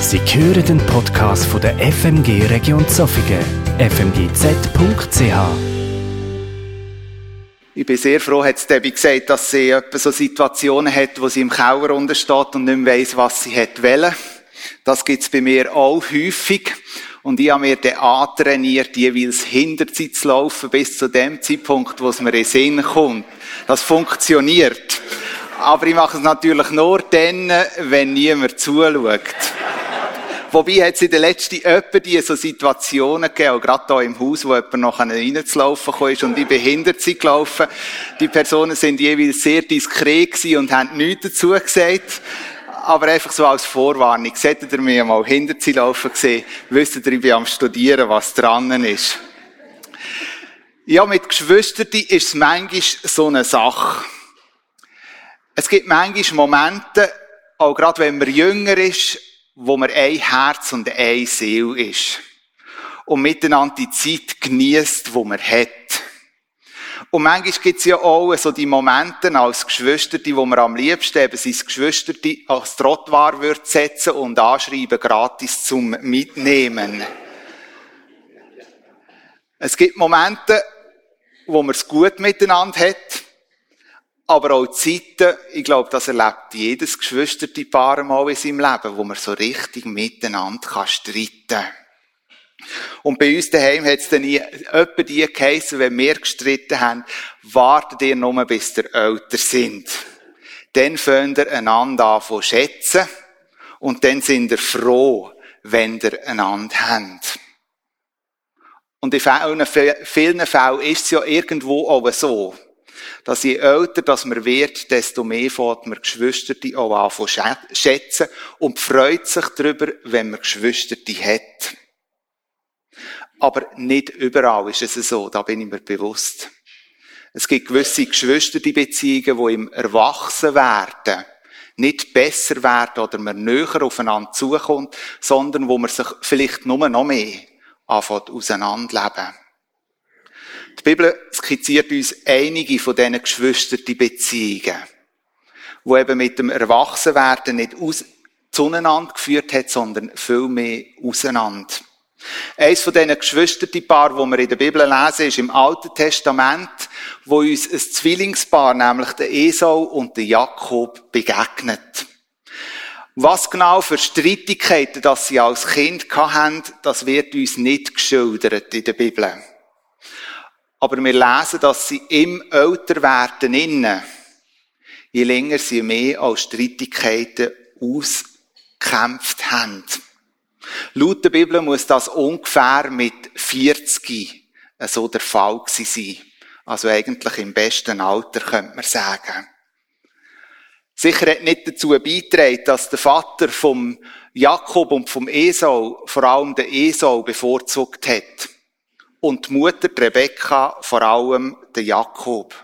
Sie hören den Podcast von der FMG Region Zofingen, fmgz.ch. Ich bin sehr froh, hat Debbie gesagt, dass sie etwa so Situationen hat, wo sie im Keller untersteht und nicht mehr weiss, was sie hat wollen. Das gibt's bei mir auch häufig. Und ich habe mir den antrainiert, jeweils hinter sie zu laufen, bis zu dem Zeitpunkt, wo es mir in den Sinn kommt. Das funktioniert. Aber ich mache es natürlich nur dann, wenn niemand zuschaut. Wobei hat es in den letzten öppe die so Situationen gegeben, auch gerade hier im Haus, wo jemand noch reinzulaufen ist und ich bin hinter sie gelaufen. Die Personen sind jeweils sehr diskret gewesen und haben nichts dazu gesagt. Aber einfach so als Vorwarnung. Solltet ihr mir mal hinter sie laufen gesehen, wisst ihr, ich bin am Studieren, was dran ist. Ja, mit Geschwistern ist es manchmal so eine Sache. Es gibt manchmal Momente, auch gerade wenn man jünger ist, wo man ein Herz und eine Seele ist. Und miteinander die Zeit genießt, wo man hat. Und manchmal gibt es ja auch so die Momente als Geschwister, wo man am liebsten eben sein Geschwister als Trottwar wird setzen und anschreiben gratis zum Mitnehmen. Es gibt Momente, wo man es gut miteinander hat, aber auch Zeiten, ich glaube, das erlebt jedes geschwisterte Paar mal in seinem Leben, wo man so richtig miteinander kann streiten kann. Und bei uns daheim hat es dann etwa die geheissen, wenn wir gestritten haben, wartet ihr nur, bis ihr älter sind. Dann fängt ihr einander an zu schätzen und dann sind ihr froh, wenn ihr einander habt. Und in vielen Fällen ist es ja irgendwo auch so dass je älter dass man wird, desto mehr fährt man Geschwisterte auch an schätzen und freut sich darüber, wenn man Geschwisterte hat. Aber nicht überall ist es so, da bin ich mir bewusst. Es gibt gewisse Geschwisterbeziehungen, die im Erwachsenwerden nicht besser werden oder man näher aufeinander zukommt, sondern wo man sich vielleicht nur noch mehr anfängt auseinanderleben. Die Bibel skizziert uns einige von diesen geschwisterten Beziehungen, wo eben mit dem Erwachsenwerden nicht aus zueinander geführt hat, sondern viel mehr auseinander. Eins von diesen geschwisterten Paar, wo wir in der Bibel lesen, ist im Alten Testament, wo uns ein Zwillingspaar, nämlich der Esau und der Jakob, begegnet. Was genau für Streitigkeiten, dass sie als Kind hatten, das wird uns nicht geschildert in der Bibel. Aber wir lesen, dass sie im Älterwerden innen, je länger sie mehr als Streitigkeiten auskämpft haben. Laut der Bibel muss das ungefähr mit 40 so der Fall gewesen sein. Also eigentlich im besten Alter, könnte man sagen. Sicher hat nicht dazu beigetragen, dass der Vater vom Jakob und vom Esau vor allem den Esau bevorzugt hat und die Mutter die Rebekka vor allem der Jakob.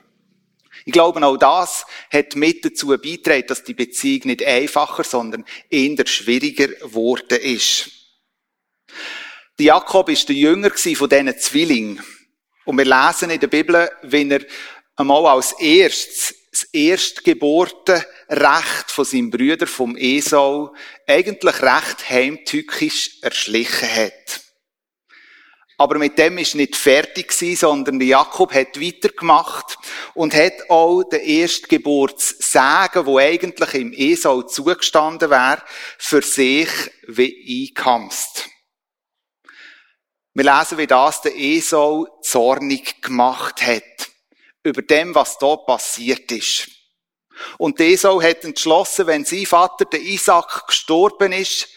Ich glaube, auch das hat mit dazu beigetragen, dass die Beziehung nicht einfacher, sondern eher schwieriger geworden ist. Der Jakob ist der Jünger von diesen Zwillingen. Und wir lesen in der Bibel, wenn er einmal als erstes das Erstgeburtenrecht von seinem Brüder, vom Esau, eigentlich recht heimtückisch erschlichen hat. Aber mit dem ist nicht fertig gewesen, sondern Jakob hat weitergemacht und hat auch den Erstgeburtssegen, wo eigentlich im Esau zugestanden wäre, für sich wie einkamst. Wir lesen, wie das der Esau zornig gemacht hat. Über dem, was da passiert ist. Und Esau hat entschlossen, wenn sein Vater, der Isaac, gestorben ist,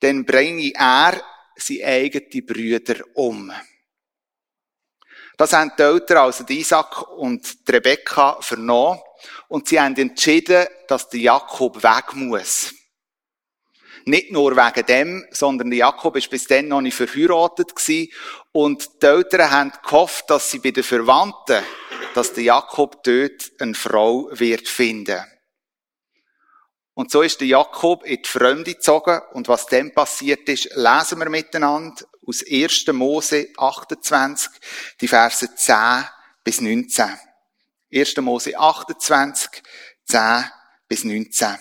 dann bringe er seine eigenen Brüder um. Das haben die Eltern, also die Isaac und die Rebekka, vernommen. Und sie haben entschieden, dass der Jakob weg muss. Nicht nur wegen dem, sondern der Jakob ist bis dann noch nicht verheiratet gewesen. Und die Eltern haben gehofft, dass sie bei den Verwandten, dass der Jakob dort eine Frau wird finden. Und so ist der Jakob in die Fremde gezogen. Und was dann passiert ist, lesen wir miteinander aus 1. Mose 28, die Verse 10 bis 19. 1. Mose 28, 10 bis 19.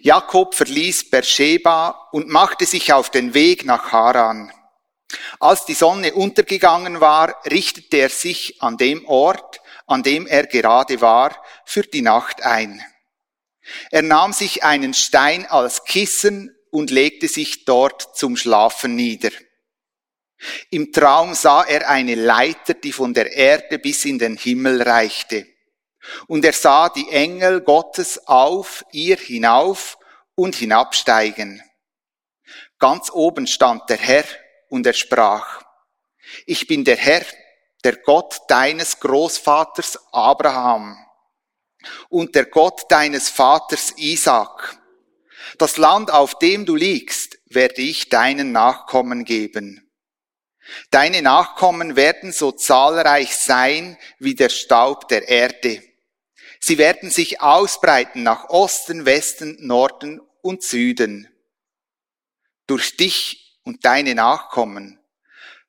Jakob verließ Beersheba und machte sich auf den Weg nach Haran. Als die Sonne untergegangen war, richtete er sich an dem Ort, an dem er gerade war, für die Nacht ein. Er nahm sich einen Stein als Kissen und legte sich dort zum Schlafen nieder. Im Traum sah er eine Leiter, die von der Erde bis in den Himmel reichte. Und er sah die Engel Gottes auf ihr hinauf und hinabsteigen. Ganz oben stand der Herr und er sprach, ich bin der Herr, der Gott deines Großvaters Abraham und der Gott deines Vaters Isaac. Das Land, auf dem du liegst, werde ich deinen Nachkommen geben. Deine Nachkommen werden so zahlreich sein wie der Staub der Erde. Sie werden sich ausbreiten nach Osten, Westen, Norden und Süden. Durch dich und deine Nachkommen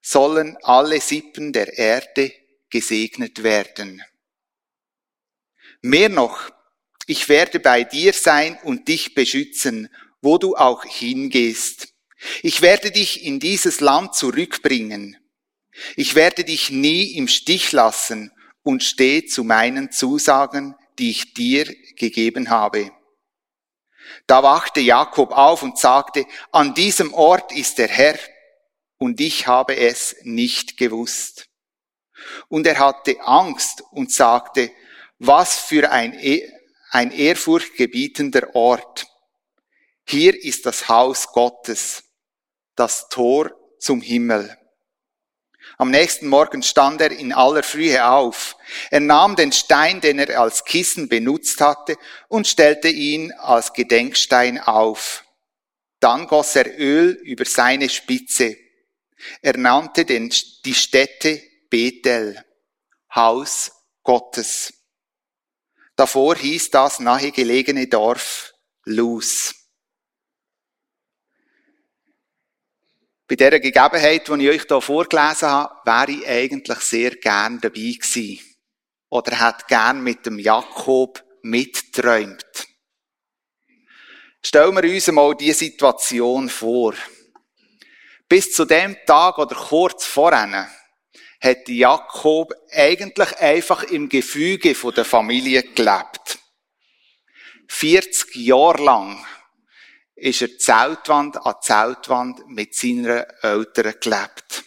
sollen alle Sippen der Erde gesegnet werden. Mehr noch, ich werde bei dir sein und dich beschützen, wo du auch hingehst. Ich werde dich in dieses Land zurückbringen. Ich werde dich nie im Stich lassen und stehe zu meinen Zusagen, die ich dir gegeben habe. Da wachte Jakob auf und sagte, an diesem Ort ist der Herr, und ich habe es nicht gewusst. Und er hatte Angst und sagte, was für ein, e ein ehrfurchtgebietender Ort. Hier ist das Haus Gottes, das Tor zum Himmel. Am nächsten Morgen stand er in aller Frühe auf. Er nahm den Stein, den er als Kissen benutzt hatte, und stellte ihn als Gedenkstein auf. Dann goss er Öl über seine Spitze. Er nannte den, die Stätte Bethel, Haus Gottes. Davor hieß das nahegelegene Dorf Luz. Bei dieser Gegebenheit, die ich euch hier vorgelesen habe, wäre ich eigentlich sehr gern dabei gewesen. Oder hätte gern mit dem Jakob mitträumt. Stellen wir uns mal diese Situation vor. Bis zu dem Tag oder kurz vorher hat Jakob eigentlich einfach im Gefüge der Familie gelebt. 40 Jahre lang ist er Zeltwand an Zeltwand mit seinen Eltern gelebt.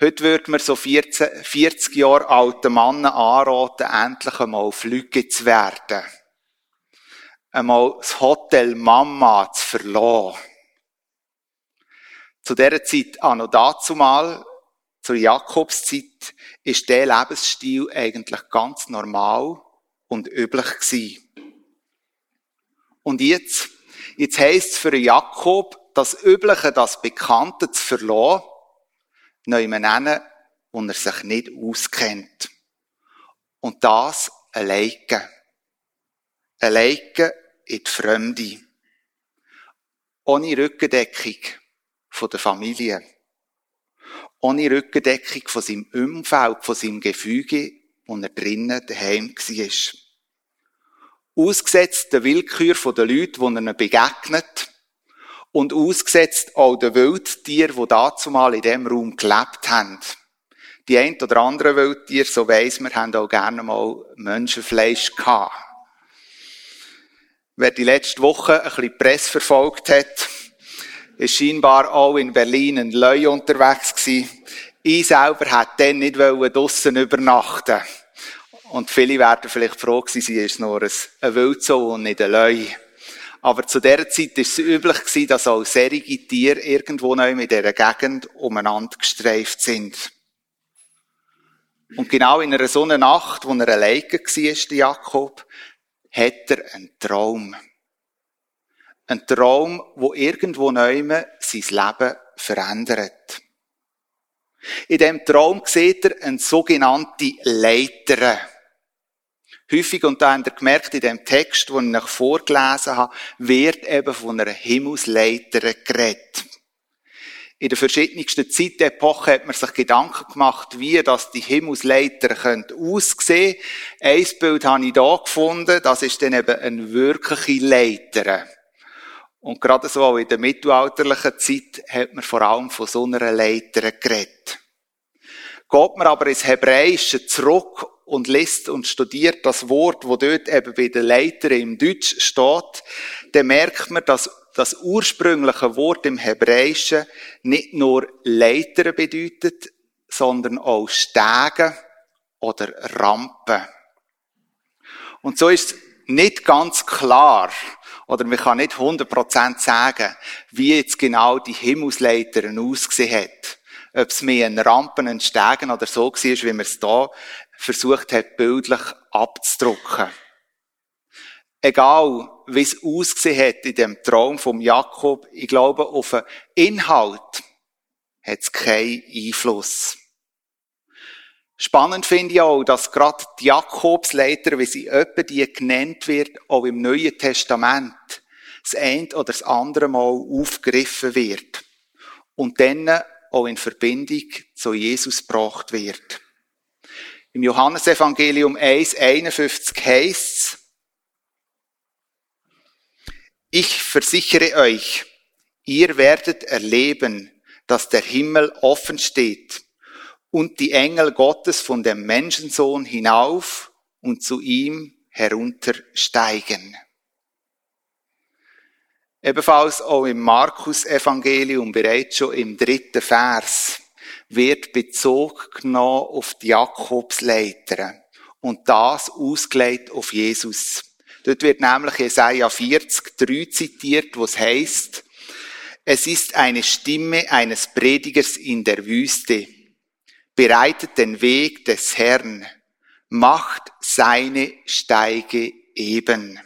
Heute würde man so 14, 40 Jahre alten Mannen anraten, endlich einmal Flüge zu werden. Einmal das Hotel Mama zu verlassen. Zu dieser Zeit, auch noch dazu mal, zur Jakobszeit ist der Lebensstil eigentlich ganz normal und üblich gewesen. Und jetzt, jetzt heisst es für Jakob, das Übliche, das Bekannte zu verlassen, nennen, wo er sich nicht auskennt. Und das alleine. Alleine in die Fremde. Ohne Rückendeckung von der Familie ohne Rückendeckung von seinem Umfeld, von seinem Gefüge, wo er drinnen daheim war. Ausgesetzt der Willkür der Leute, die er begegnet, und ausgesetzt auch der Wildtier, die dazumal in diesem Raum gelebt haben. Die ein oder anderen Wildtiere, so weiss man, haben auch gerne mal Menschenfleisch gehabt. Wer die letzte Woche ein bisschen Presse verfolgt hat, ist scheinbar auch in Berlin ein Leu unterwegs gewesen. Ich selber hätte dann nicht draussen übernachten Und viele werden vielleicht froh gewesen, sie ist nur ein Wildzoo und nicht ein Leu. Aber zu dieser Zeit war es üblich gewesen, dass auch serige Tiere irgendwo neu in dieser Gegend umeinander gestreift sind. Und genau in einer so einer Nacht, wo er alleine war, Jakob, hat er einen Traum. Ein Traum, wo irgendwo neu sein Leben verändert. In dem Traum sieht er eine sogenannte Leiter. Häufig, und da habt ihr gemerkt, in dem Text, den ich vorgelesen habe, wird eben von einer Himmelsleiter geredet. In den verschiedensten Zeitepochen hat man sich Gedanken gemacht, wie das die Himmelsleiter aussehen könnte. Ein Bild habe ich hier gefunden, das ist dann eben eine wirkliche Leiter. Und gerade so in der mittelalterlichen Zeit hat man vor allem von so einer Leiter geredet. Geht man aber ins Hebräische zurück und liest und studiert das Wort, wo dort eben bei den Leitern im Deutsch steht, dann merkt man, dass das ursprüngliche Wort im Hebräischen nicht nur Leiter bedeutet, sondern auch Stege oder Rampen. Und so ist nicht ganz klar, oder man kann nicht 100% sagen, wie jetzt genau die Himmelsleiter ausgesehen hat. Ob es mehr ein Rampen, ein Stegen oder so war, wie man es da versucht hat, bildlich abzudrucken. Egal, wie es ausgesehen hat in dem Traum vom Jakob, ich glaube, auf den Inhalt hat es keinen Einfluss. Spannend finde ich auch, dass gerade die Jakobsleiter, wie sie öppe die genannt wird, auch im Neuen Testament das eine oder das andere Mal aufgegriffen wird und dann auch in Verbindung zu Jesus gebracht wird. Im Johannesevangelium 1,51 heißt Ich versichere euch, ihr werdet erleben, dass der Himmel offen steht und die Engel Gottes von dem Menschensohn hinauf und zu ihm heruntersteigen. Ebenfalls auch im Markus-Evangelium, bereits schon im dritten Vers, wird Bezug genommen auf die Jakobsleiter und das ausgelegt auf Jesus. Dort wird nämlich Jesaja 40, 3 zitiert, wo es heißt, es ist eine Stimme eines Predigers in der Wüste bereitet den Weg des Herrn, macht seine Steige eben.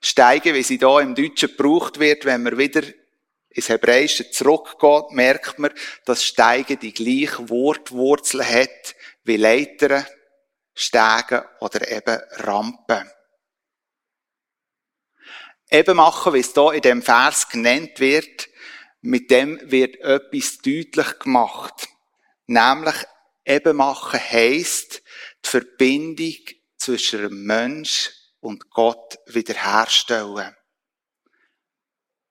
Steige, wie sie da im Deutschen gebraucht wird, wenn man wieder ins Hebräische zurückgeht, merkt man, dass Steige die gleiche Wortwurzel hat wie Leitern, Stege oder eben Rampen. Eben machen, wie es da in dem Vers genannt wird, mit dem wird etwas deutlich gemacht. Nämlich eben machen heisst, die Verbindung zwischen dem Mensch und Gott wiederherstellen.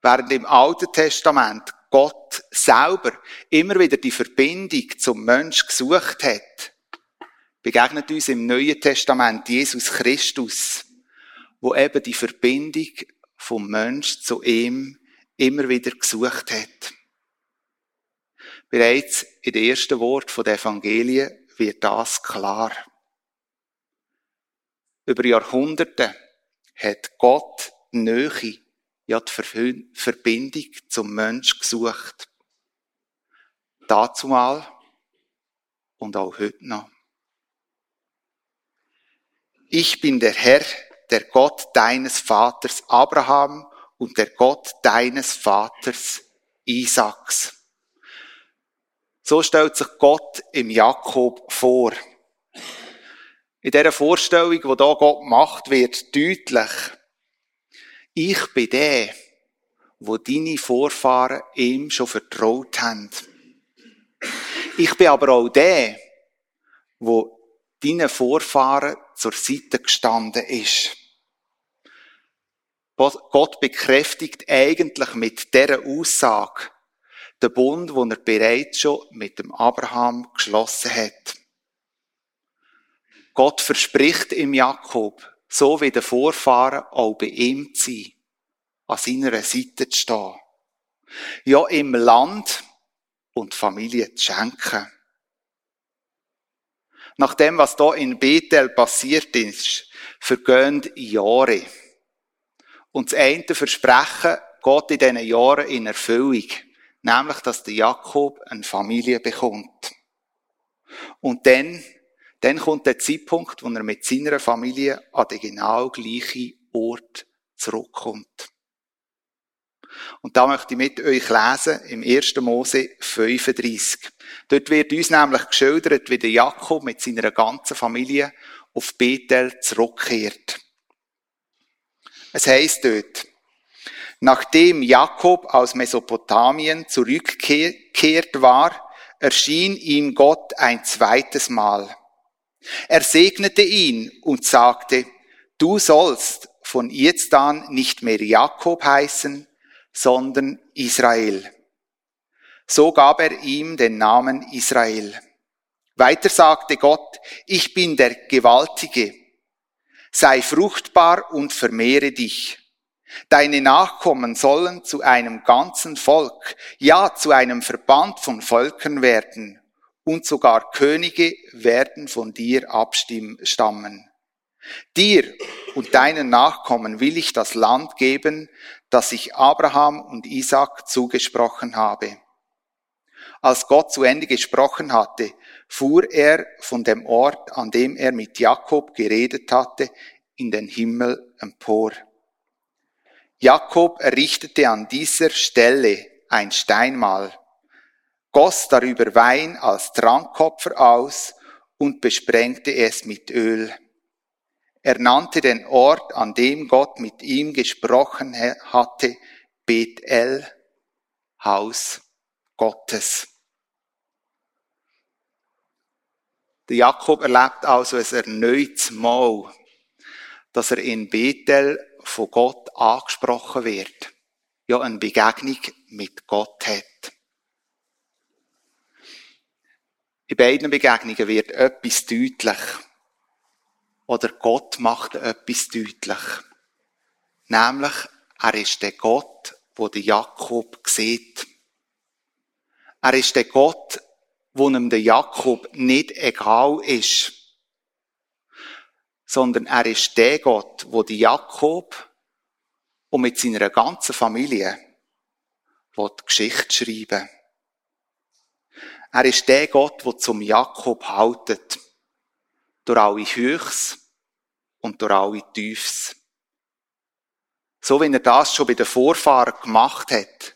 Während im Alten Testament Gott selber immer wieder die Verbindung zum Mensch gesucht hat, begegnet uns im Neuen Testament Jesus Christus, wo eben die Verbindung vom Mensch zu ihm immer wieder gesucht hat. Bereits in den ersten Wort der Evangelien wird das klar. Über Jahrhunderte hat Gott die Nähe, ja die Verbindung zum Mensch gesucht. Dazu mal und auch heute noch. Ich bin der Herr, der Gott deines Vaters Abraham und der Gott deines Vaters Isaaks. So stellt sich Gott im Jakob vor. In dieser Vorstellung, die hier Gott macht, wird deutlich, ich bin der, wo deine Vorfahren ihm schon vertraut haben. Ich bin aber auch der, wo deinen Vorfahren zur Seite gestanden ist. Gott bekräftigt eigentlich mit dieser Aussage den Bund, den er bereits schon mit dem Abraham geschlossen hat. Gott verspricht im Jakob, so wie der Vorfahren auch bei ihm zu sein, an seiner Seite zu stehen. Ja, im Land und Familie zu schenken. Nach dem, was da in Bethel passiert ist, vergehen Jahre. Und das eine Versprechen geht in diesen Jahren in Erfüllung. Nämlich, dass der Jakob eine Familie bekommt. Und dann, dann kommt der Zeitpunkt, wo er mit seiner Familie an den genau gleichen Ort zurückkommt. Und da möchte ich mit euch lesen im 1. Mose 35. Dort wird uns nämlich geschildert, wie der Jakob mit seiner ganzen Familie auf Bethel zurückkehrt. Es heisst dort, Nachdem Jakob aus Mesopotamien zurückgekehrt war, erschien ihm Gott ein zweites Mal. Er segnete ihn und sagte, du sollst von jetzt an nicht mehr Jakob heißen, sondern Israel. So gab er ihm den Namen Israel. Weiter sagte Gott, ich bin der Gewaltige. Sei fruchtbar und vermehre dich. Deine Nachkommen sollen zu einem ganzen Volk, ja zu einem Verband von Völkern werden, und sogar Könige werden von dir abstammen. Dir und deinen Nachkommen will ich das Land geben, das ich Abraham und Isaac zugesprochen habe. Als Gott zu Ende gesprochen hatte, fuhr er von dem Ort, an dem er mit Jakob geredet hatte, in den Himmel empor. Jakob errichtete an dieser Stelle ein Steinmal, goss darüber Wein als Trankopfer aus und besprengte es mit Öl. Er nannte den Ort, an dem Gott mit ihm gesprochen hatte, Bethel, Haus Gottes. Der Jakob erlebt also ein erneutes Mal, dass er in Bethel von Gott angesprochen wird. Ja, eine Begegnung mit Gott hat. In beiden Begegnungen wird etwas deutlich. Oder Gott macht etwas deutlich. Nämlich, er ist der Gott, wo der Jakob sieht. Er ist der Gott, wo ihm der Jakob nicht egal ist, sondern er ist der Gott, wo die Jakob und mit seiner ganzen Familie die Geschichte schreiben. Er ist der Gott, der zum Jakob haltet, durch alle Höchst und durch alle Tiefs. So wie er das schon bei den Vorfahren gemacht hat,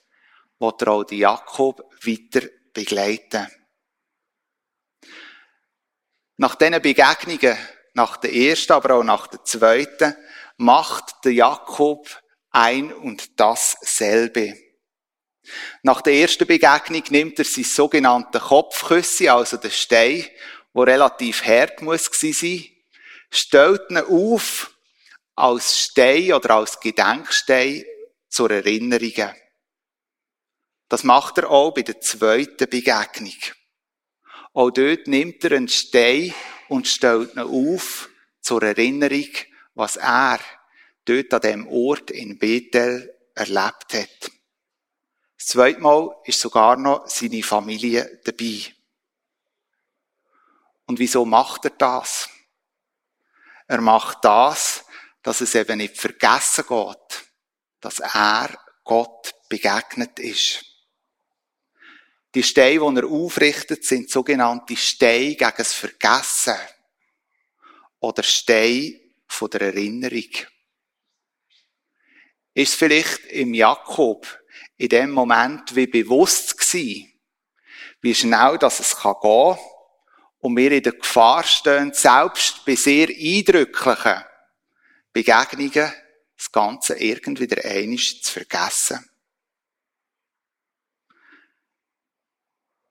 wird er auch die Jakob weiter begleiten. Nach diesen Begegnungen, nach der ersten, aber auch nach der zweiten, macht der Jakob ein und dasselbe. Nach der ersten Begegnung nimmt er sein sogenannte Kopfküsse, also den Stein, wo relativ hart muss sein, stellt ihn auf als Stein oder als Gedenkstein zur Erinnerung. Das macht er auch bei der zweiten Begegnung. Auch dort nimmt er einen Stein und stellt ihn auf zur Erinnerung, was er dort an dem Ort in Bethel erlebt hat. Das zweite Mal ist sogar noch seine Familie dabei. Und wieso macht er das? Er macht das, dass es eben nicht vergessen geht, dass er Gott begegnet ist. Die Steine, die er aufrichtet, sind sogenannte Steine gegen das Vergessen oder Steine von der Erinnerung. Ist vielleicht im Jakob in dem Moment wie bewusst gewesen, wie schnell das es kann und wir in der Gefahr stehen, selbst bei sehr eindrücklichen Begegnungen das Ganze irgendwie wieder einig zu vergessen.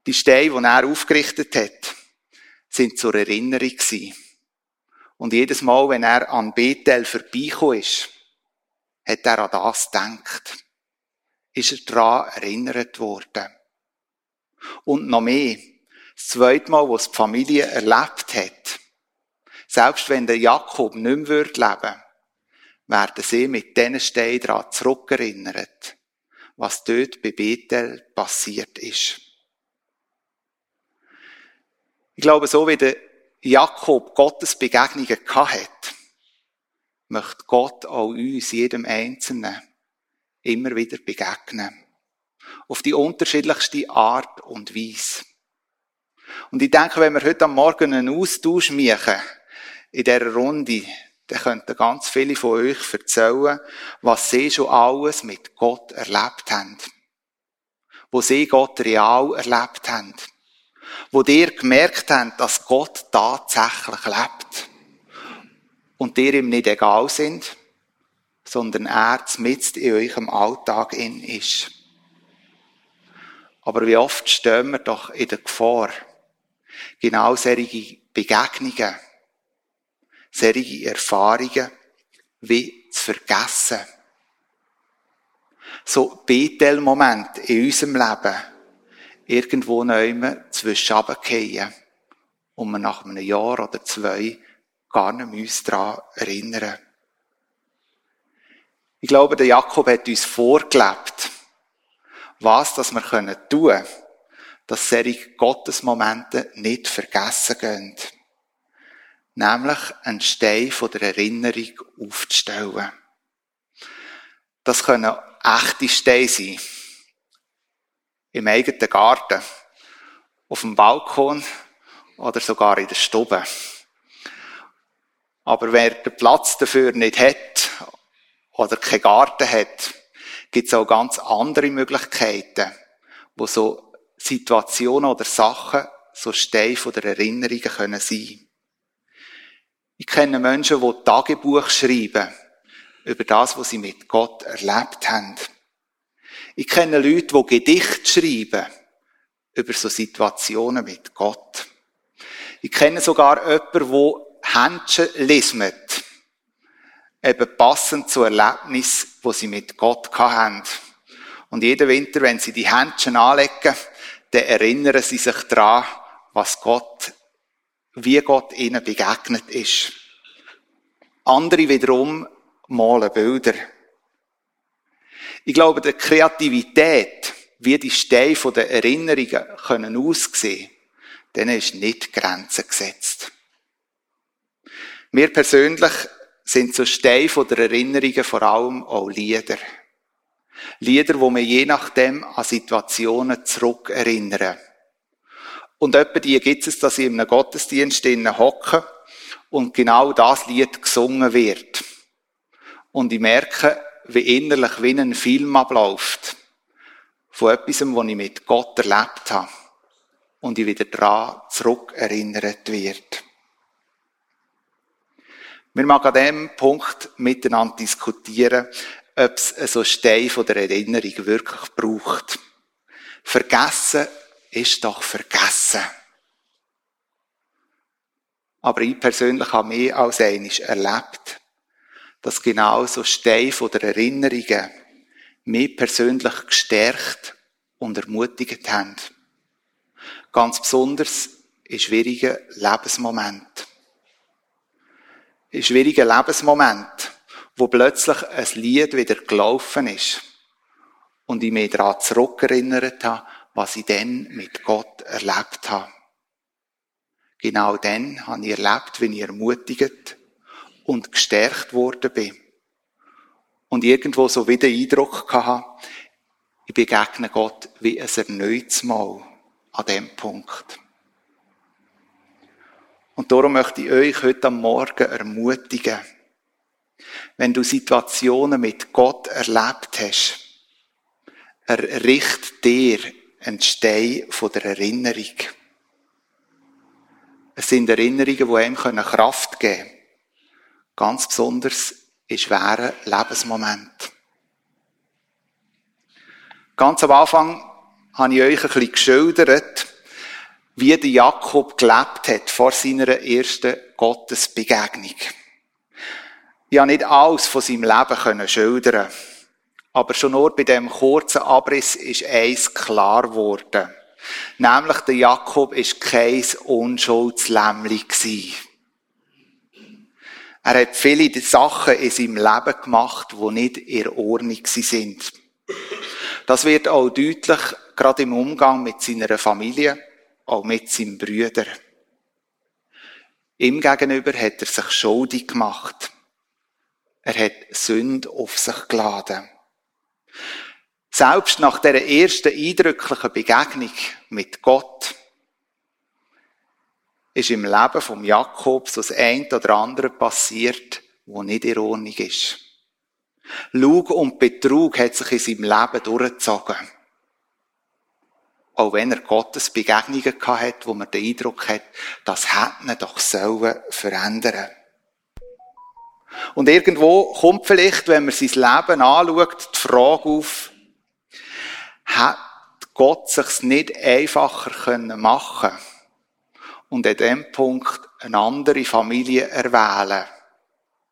Die Steine, die er aufgerichtet hat, sind zur Erinnerung gewesen. Und jedes Mal, wenn er an Bethel vorbeigekommen ist, hat er an das gedacht. Ist er daran erinnert worden. Und noch mehr. Das zweite Mal, wo es die Familie erlebt hat, selbst wenn der Jakob nicht mehr leben würde, werden sie mit diesen Steinen daran zurückerinnert, was dort bei Bethel passiert ist. Ich glaube, so wie der Jakob Gottes Begegnungen hat, möchte Gott auch uns, jedem Einzelnen, immer wieder begegnen. Auf die unterschiedlichste Art und Weise. Und ich denke, wenn wir heute am Morgen einen Austausch machen, in dieser Runde, dann könnten ganz viele von euch erzählen, was sie schon alles mit Gott erlebt haben. Wo sie Gott real erlebt haben wo dir gemerkt haben, dass Gott tatsächlich lebt. Und dir ihm nicht egal sind, sondern er mitten in eurem Alltag in ist. Aber wie oft stehen wir doch in der Gefahr, genau solche Begegnungen, solche Erfahrungen wie zu vergessen. So Betel-Moment in unserem Leben irgendwo neu zwischen runterfallen und wir nach einem Jahr oder zwei gar nicht mehr uns daran erinnern. Ich glaube, der Jakob hat uns vorgelebt, was das wir können tun, dass solche Gottesmomente nicht vergessen gehen. Nämlich einen Stein von der Erinnerung aufzustellen. Das können echte Steine sein. Im eigenen Garten, auf dem Balkon oder sogar in der Stube. Aber wer den Platz dafür nicht hat oder keinen Garten hat, gibt es auch ganz andere Möglichkeiten, wo so Situationen oder Sachen so Steine von der Erinnerungen können sein. Ich kenne Menschen, die Tagebuch schreiben über das, was sie mit Gott erlebt haben. Ich kenne Leute, die Gedichte schreiben über so Situationen mit Gott. Ich kenne sogar jemanden, der Händchen lismet. Eben passend zu Erlebnis, wo sie mit Gott hatten. Und jeden Winter, wenn sie die Händchen anlegen, dann erinnern sie sich daran, was Gott, wie Gott ihnen begegnet ist. Andere wiederum malen Bilder. Ich glaube, die Kreativität, wie die Steine der Erinnerungen können aussehen, denen ist nicht Grenzen gesetzt. Mir persönlich sind so Steine der Erinnerungen vor allem auch Lieder. Lieder, wo wir je nachdem an Situationen zurückerinnern. Und etwa die gibt es, dass ich in einem Gottesdienst hocke und genau das Lied gesungen wird. Und ich merke, wie innerlich wie ein Film abläuft. Von etwas, was ich mit Gott erlebt habe und ich wieder daran zurückerinnert wird. Wir mag an diesem Punkt miteinander diskutieren, ob es so Stein von der Erinnerung wirklich braucht. Vergessen ist doch vergessen. Aber ich persönlich habe mehr als einiges erlebt, dass genau so Stein von der Erinnerungen mich persönlich gestärkt und ermutigt haben. Ganz besonders in schwierigen Lebensmomenten. In schwierigen Lebensmomenten, wo plötzlich ein Lied wieder gelaufen ist und ich mich daran zurückerinnert habe, was ich dann mit Gott erlebt habe. Genau dann habe ich erlebt, wie ich ermutigt und gestärkt worden bin. Und irgendwo so wieder Eindruck hatte, ich begegne Gott wie ein erneutes Mal an dem Punkt. Und darum möchte ich euch heute am Morgen ermutigen, wenn du Situationen mit Gott erlebt hast, erricht dir einen Stein von der Erinnerung. Es sind Erinnerungen, die einem Kraft geben können. Ganz besonders in schweren Lebensmomenten. Ganz am Anfang habe ich euch ein bisschen geschildert, wie der Jakob gelebt hat vor seiner ersten Gottesbegegnung. Ich habe nicht alles von seinem Leben schildern aber schon nur bei dem kurzen Abriss ist eins klar geworden. Nämlich der Jakob ist kein Unschuldslämmli Er hat viele Sachen in seinem Leben gemacht, die nicht in Ordnung sind. Das wird auch deutlich, gerade im Umgang mit seiner Familie, auch mit seinen Brüdern. Ihm gegenüber hat er sich schuldig gemacht. Er hat Sünde auf sich geladen. Selbst nach der ersten eindrücklichen Begegnung mit Gott ist im Leben von Jakob so das ein oder andere passiert, wo nicht in Ordnung ist. Lug und Betrug hat sich in seinem Leben durchgezogen. Auch wenn er Gottes Begegnungen hat, wo man den Eindruck hat, das hätte ihn doch sollen verändern. Und irgendwo kommt vielleicht, wenn man sein Leben anschaut, die Frage auf, hat Gott sich's nicht einfacher können machen und an dem Punkt eine andere Familie erwählen,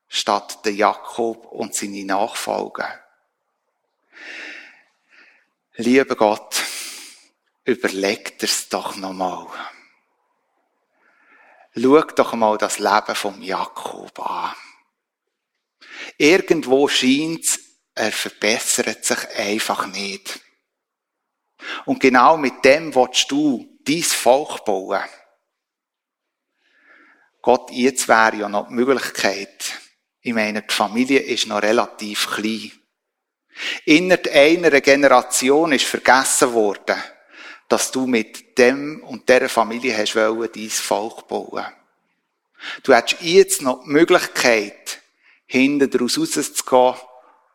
statt der Jakob und seine Nachfolger? Lieber Gott, überleg dir's doch nochmal. Schau doch mal das Leben vom Jakob an. Irgendwo scheint's, er verbessert sich einfach nicht. Und genau mit dem willst du dein Volk bauen. Gott, jetzt wäre ja noch die Möglichkeit. Ich meine, die Familie ist noch relativ klein. Innerhalb einer Generation ist vergessen worden, dass du mit dem und dieser Familie hast wollen, dein Volk bauen. Du hättest jetzt noch die Möglichkeit, hinten daraus rauszugehen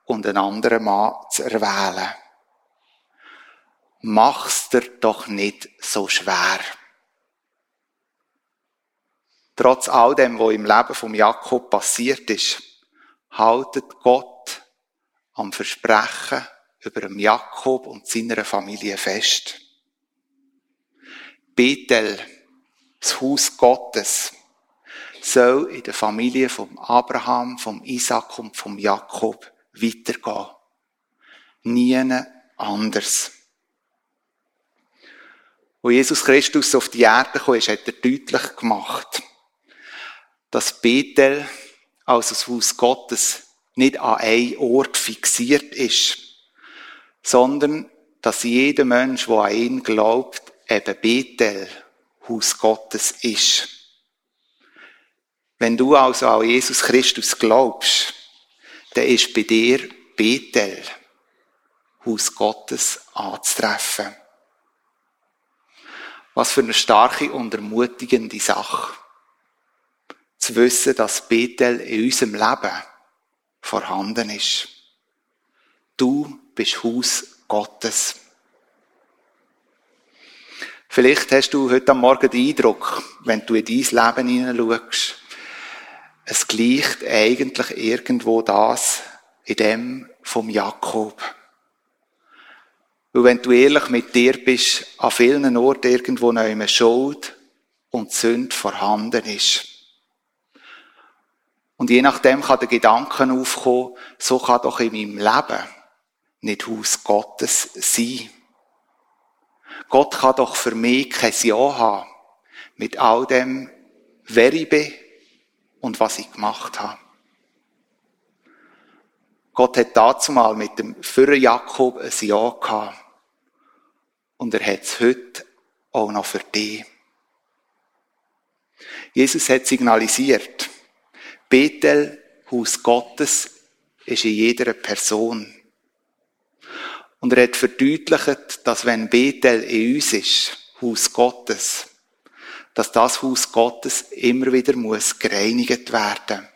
und einen anderen Mann zu erwählen. Mach's dir doch nicht so schwer. Trotz all dem, was im Leben von Jakob passiert ist, haltet Gott am Versprechen über Jakob und seiner Familie fest. Bethel, das Haus Gottes, soll in der Familie vom Abraham, vom Isaac und vom Jakob weitergehen. Nie anders. Wo Jesus Christus auf die Erde kam, hat er deutlich gemacht, dass Bethel, also das Haus Gottes, nicht an einen Ort fixiert ist, sondern dass jeder Mensch, der an ihn glaubt, eben Bethel, Haus Gottes ist. Wenn du also an Jesus Christus glaubst, dann ist bei dir Bethel, Haus Gottes, anzutreffen. Was für eine starke und ermutigende Sache. Zu wissen, dass Bethel in unserem Leben vorhanden ist. Du bist Haus Gottes. Vielleicht hast du heute am Morgen den Eindruck, wenn du in dein Leben hineinschaust, es gleicht eigentlich irgendwo das in dem vom Jakob. Weil wenn du ehrlich mit dir bist, an vielen Orten irgendwo noch immer Schuld und Sünd vorhanden ist. Und je nachdem kann der Gedanke aufkommen, so kann doch in meinem Leben nicht Haus Gottes sein. Gott kann doch für mich kein Ja haben mit all dem, wer ich bin und was ich gemacht habe. Gott hat dazu mal mit dem für Jakob ein Ja gehabt. Und er hat es heute auch noch für dich. Jesus hat signalisiert, Bethel, Haus Gottes, ist in jeder Person. Und er hat verdeutlicht, dass wenn Bethel in uns ist, Haus Gottes, dass das Haus Gottes immer wieder muss gereinigt werden.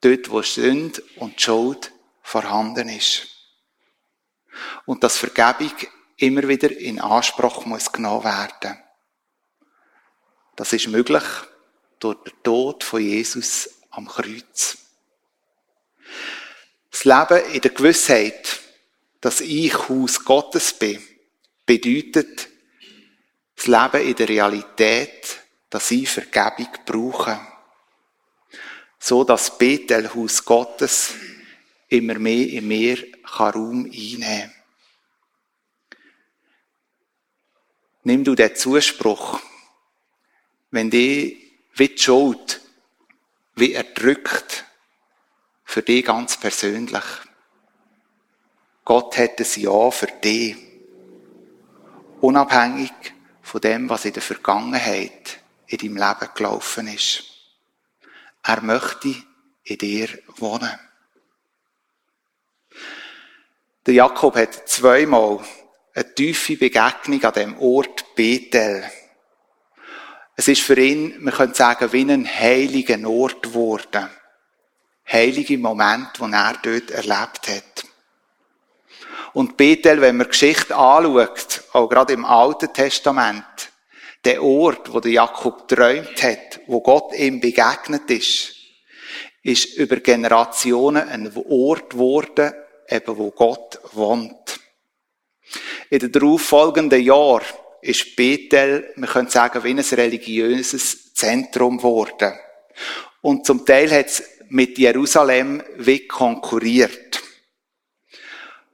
Dort, wo Sünde und Schuld vorhanden ist. Und dass Vergebung immer wieder in Anspruch muss genommen werden. Das ist möglich durch den Tod von Jesus am Kreuz. Das Leben in der Gewissheit, dass ich Haus Gottes bin, bedeutet das Leben in der Realität, dass ich Vergebung brauche. So dass Bethel, Haus Gottes, immer mehr in mir Raum einnehmen kann. Nimm du den Zuspruch, wenn die wie die Schuld, wie erdrückt, für dich ganz persönlich. Gott hat ein Ja für dich. Unabhängig von dem, was in der Vergangenheit in deinem Leben gelaufen ist. Er möchte in dir wohnen. Der Jakob hat zweimal eine tiefe Begegnung an dem Ort Bethel. Es ist für ihn, man könnte sagen, wie ein heiliger Ort geworden. Heilige Moment, den er dort erlebt hat. Und Bethel, wenn man Geschichte anschaut, auch gerade im Alten Testament, der Ort, wo der Jakob träumt hat, wo Gott ihm begegnet ist, ist über Generationen ein Ort geworden, eben wo Gott wohnt. In den darauffolgenden Jahren ist Bethel, man könnte sagen, wie ein religiöses Zentrum geworden. Und zum Teil hat es mit Jerusalem wie konkurriert.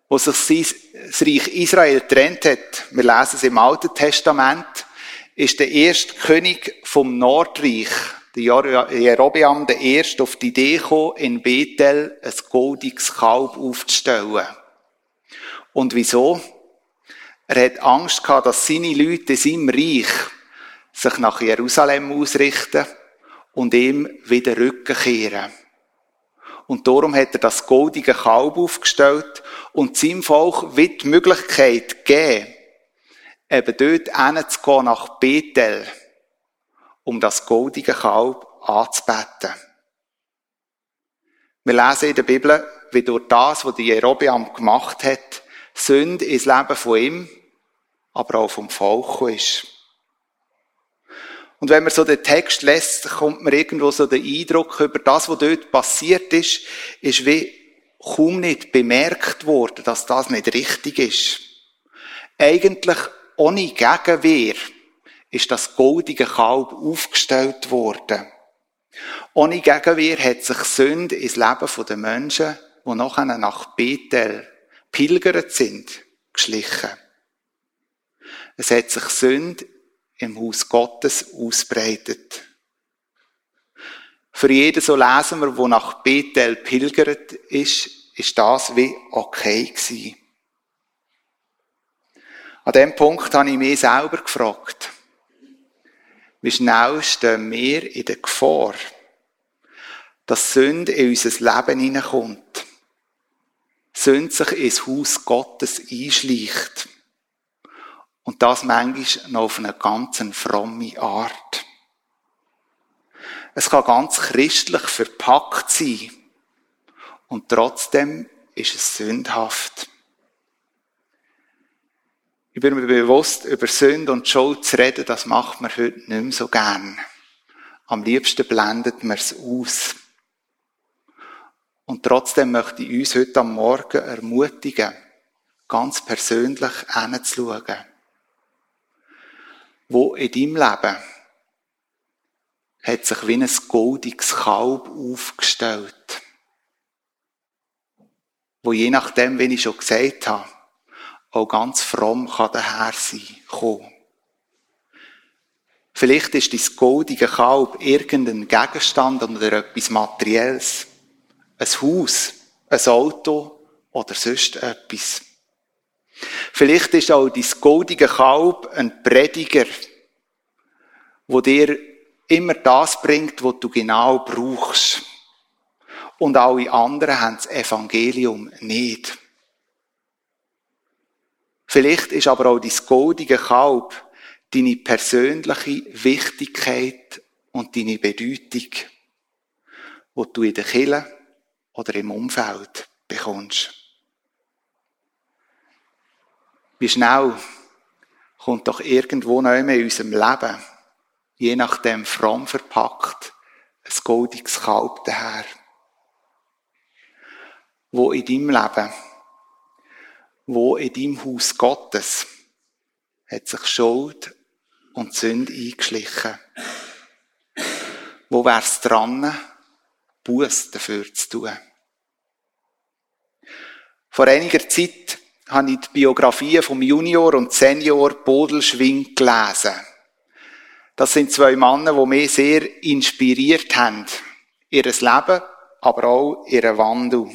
Wo sich das Reich Israel trennt hat, wir lesen es im Alten Testament, ist der erste König vom Nordreich, der Jerobeam der Erste, auf die Idee gekommen, in Bethel ein goldiges Kalb aufzustellen. Und wieso? Er hat Angst gehabt, dass seine Leute in seinem Reich sich nach Jerusalem ausrichten und ihm wieder Rücken kehren. Und darum hat er das goldige Kalb aufgestellt und seinem Volk wird die Möglichkeit gegeben, eben dort hinzugehen nach Bethel, um das goldige Kalb anzubeten. Wir lesen in der Bibel, wie durch das, was Jerobeam gemacht hat, Sünde ins Leben von ihm, aber auch vom Volk ist. Und wenn man so den Text lässt, kommt man irgendwo so den Eindruck über das, was dort passiert ist, ist wie kaum nicht bemerkt worden, dass das nicht richtig ist. Eigentlich ohne Gegenwehr ist das goldige Kalb aufgestellt worden. Ohne Gegenwehr hat sich Sünde ins Leben der Menschen, die nachher nach Bethel pilgert sind, geschlichen. Es hat sich Sünde im Haus Gottes ausbreitet. Für jeden, so lesen wir, wo nach Bethel pilgert ist, ist das wie okay gewesen. An dem Punkt habe ich mich selber gefragt. Wie schnell stehen wir in der Gefahr, dass Sünde in unser Leben hineinkommt. Sünde sich ins Haus Gottes einschleicht. Und das manchmal noch auf eine ganz fromme Art. Es kann ganz christlich verpackt sein. Und trotzdem ist es sündhaft. Ich bin mir bewusst, über Sünde und Schuld zu reden, das macht man heute nicht mehr so gern. Am liebsten blendet man es aus. Und trotzdem möchte ich uns heute am Morgen ermutigen, ganz persönlich hinzuschauen. Wo in deinem Leben hat sich wie ein goldiges Kalb aufgestellt. Wo je nachdem, wie ich schon gesagt habe, auch ganz fromm kann daher sein, kommen. Vielleicht ist dein goldige Kalb irgendein Gegenstand oder etwas Materielles. Ein Haus, ein Auto oder sonst etwas. Vielleicht ist auch dein goldige Kalb ein Prediger, wo dir immer das bringt, was du genau brauchst. Und alle anderen haben das Evangelium nicht. Vielleicht ist aber auch dein goldige Kalb deine persönliche Wichtigkeit und deine Bedeutung, wo du in der Kirche oder im Umfeld bekommst. Wie schnell kommt doch irgendwo noch in unserem Leben, je nachdem fromm verpackt, ein goldiges Kalb daher. Wo in deinem Leben wo in deinem Haus Gottes hat sich Schuld und Sünde eingeschlichen. Wo wär's dran, Buß dafür zu tun? Vor einiger Zeit habe ich die Biografien vom Junior und Senior Bodelschwing gelesen. Das sind zwei Männer, die mich sehr inspiriert haben. Ihres Leben, aber auch ihren Wandel.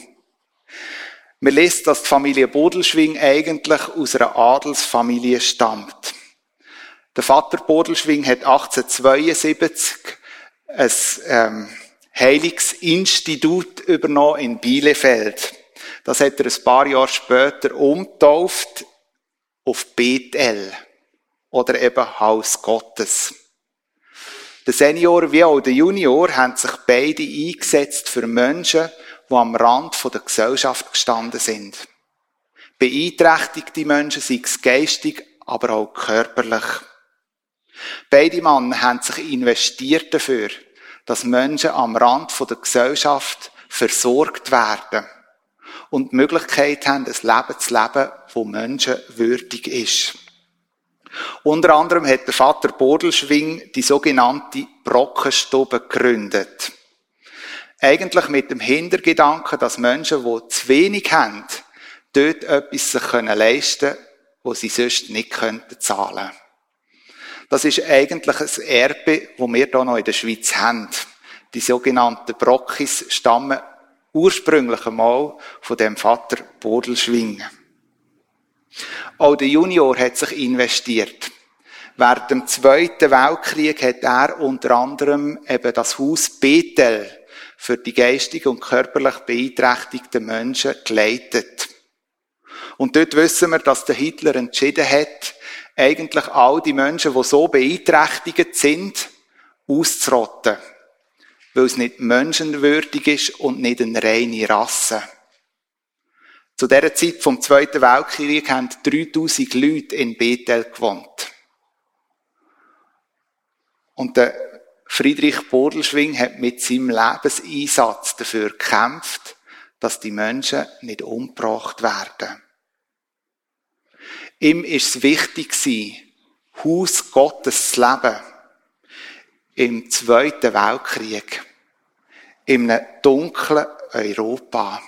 Man liest, dass die Familie Bodelschwing eigentlich aus einer Adelsfamilie stammt. Der Vater Bodelschwing hat 1872 ein ähm, Heilungsinstitut übernommen in Bielefeld. Das hat er ein paar Jahre später umtauft auf Bethel oder eben Haus Gottes. Der Senior wie auch der Junior haben sich beide eingesetzt für Menschen, die am Rand der Gesellschaft gestanden sind. Beeinträchtigte Menschen, sei es geistig, aber auch körperlich. Beide Männer haben sich investiert dafür, dass Menschen am Rand der Gesellschaft versorgt werden und die Möglichkeit haben, ein Leben zu leben, wo menschenwürdig ist. Unter anderem hat der Vater Bodelschwing die sogenannte Brockenstube gegründet. Eigentlich mit dem Hintergedanken, dass Menschen, die zu wenig haben, dort etwas sich leisten können, was sie sonst nicht könnten zahlen. Das ist eigentlich ein Erbe, das wir hier noch in der Schweiz haben. Die sogenannten Brockis stammen ursprünglich einmal von dem Vater Bodelschwing. Auch der Junior hat sich investiert. Während dem Zweiten Weltkrieg hat er unter anderem eben das Haus Bethel für die geistig und körperlich beeinträchtigten Menschen geleitet. Und dort wissen wir, dass der Hitler entschieden hat, eigentlich all die Menschen, die so beeinträchtigt sind, auszurotten. Weil es nicht menschenwürdig ist und nicht eine reine Rasse. Zu dieser Zeit vom Zweiten Weltkrieg haben 3000 Leute in Bethel gewohnt. Und der Friedrich Bordelschwing hat mit seinem Lebenseinsatz dafür gekämpft, dass die Menschen nicht umgebracht werden. Ihm ist es wichtig Haus Gottes zu leben. Im Zweiten Weltkrieg. In einem dunklen Europa.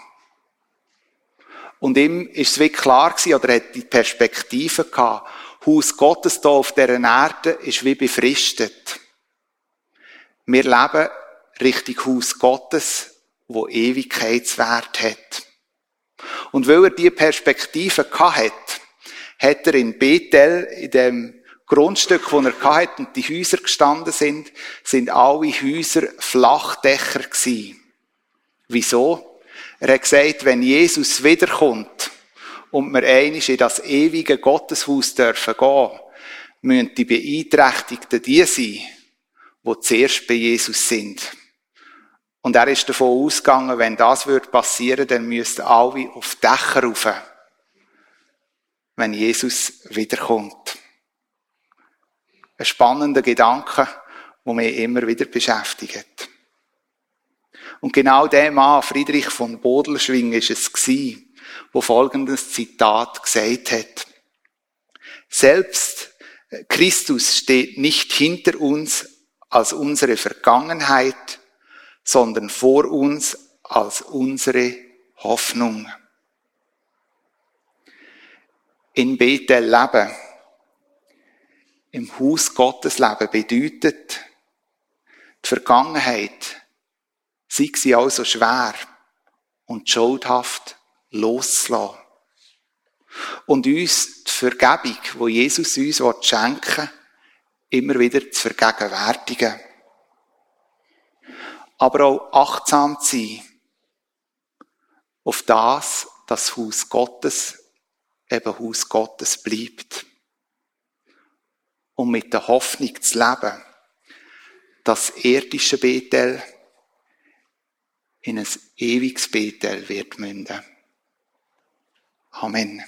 Und ihm ist es wirklich klar gewesen, oder hat die Perspektive gehabt, Haus Gottes hier auf dieser Erde ist wie befristet. Wir leben richtig Haus Gottes, wo Ewigkeitswert hat. Und weil er diese Perspektive gehabt hat, hat er in Bethel, in dem Grundstück, wo er hatte und die Häuser gestanden sind, sind alle Häuser Flachdächer gewesen. Wieso? Er hat gesagt, wenn Jesus wiederkommt und wir einig in das ewige Gotteshaus dürfen gehen, müssen die Beeinträchtigten die sein, die zuerst bei Jesus sind. Und er ist davon ausgegangen, wenn das passieren würde dann müssten alle auf Dächer rauf wenn Jesus wiederkommt. Ein spannender Gedanke, der mich immer wieder beschäftigt. Und genau der Mann, Friedrich von Bodelschwing, ist es gewesen, wo folgendes Zitat gesagt hat. Selbst Christus steht nicht hinter uns als unsere Vergangenheit, sondern vor uns als unsere Hoffnung in Bethel leben, im Haus Gottes leben, bedeutet, die Vergangenheit, sei sie also schwer und schuldhaft loszulassen. Und uns die Vergebung, wo Jesus uns schenken will, immer wieder zu vergegenwärtigen. Aber auch achtsam zu sein auf das, das Haus Gottes eben Haus Gottes bleibt. Um mit der Hoffnung zu leben, dass irdische Bethel in ein ewiges Bethel wird münden. Amen.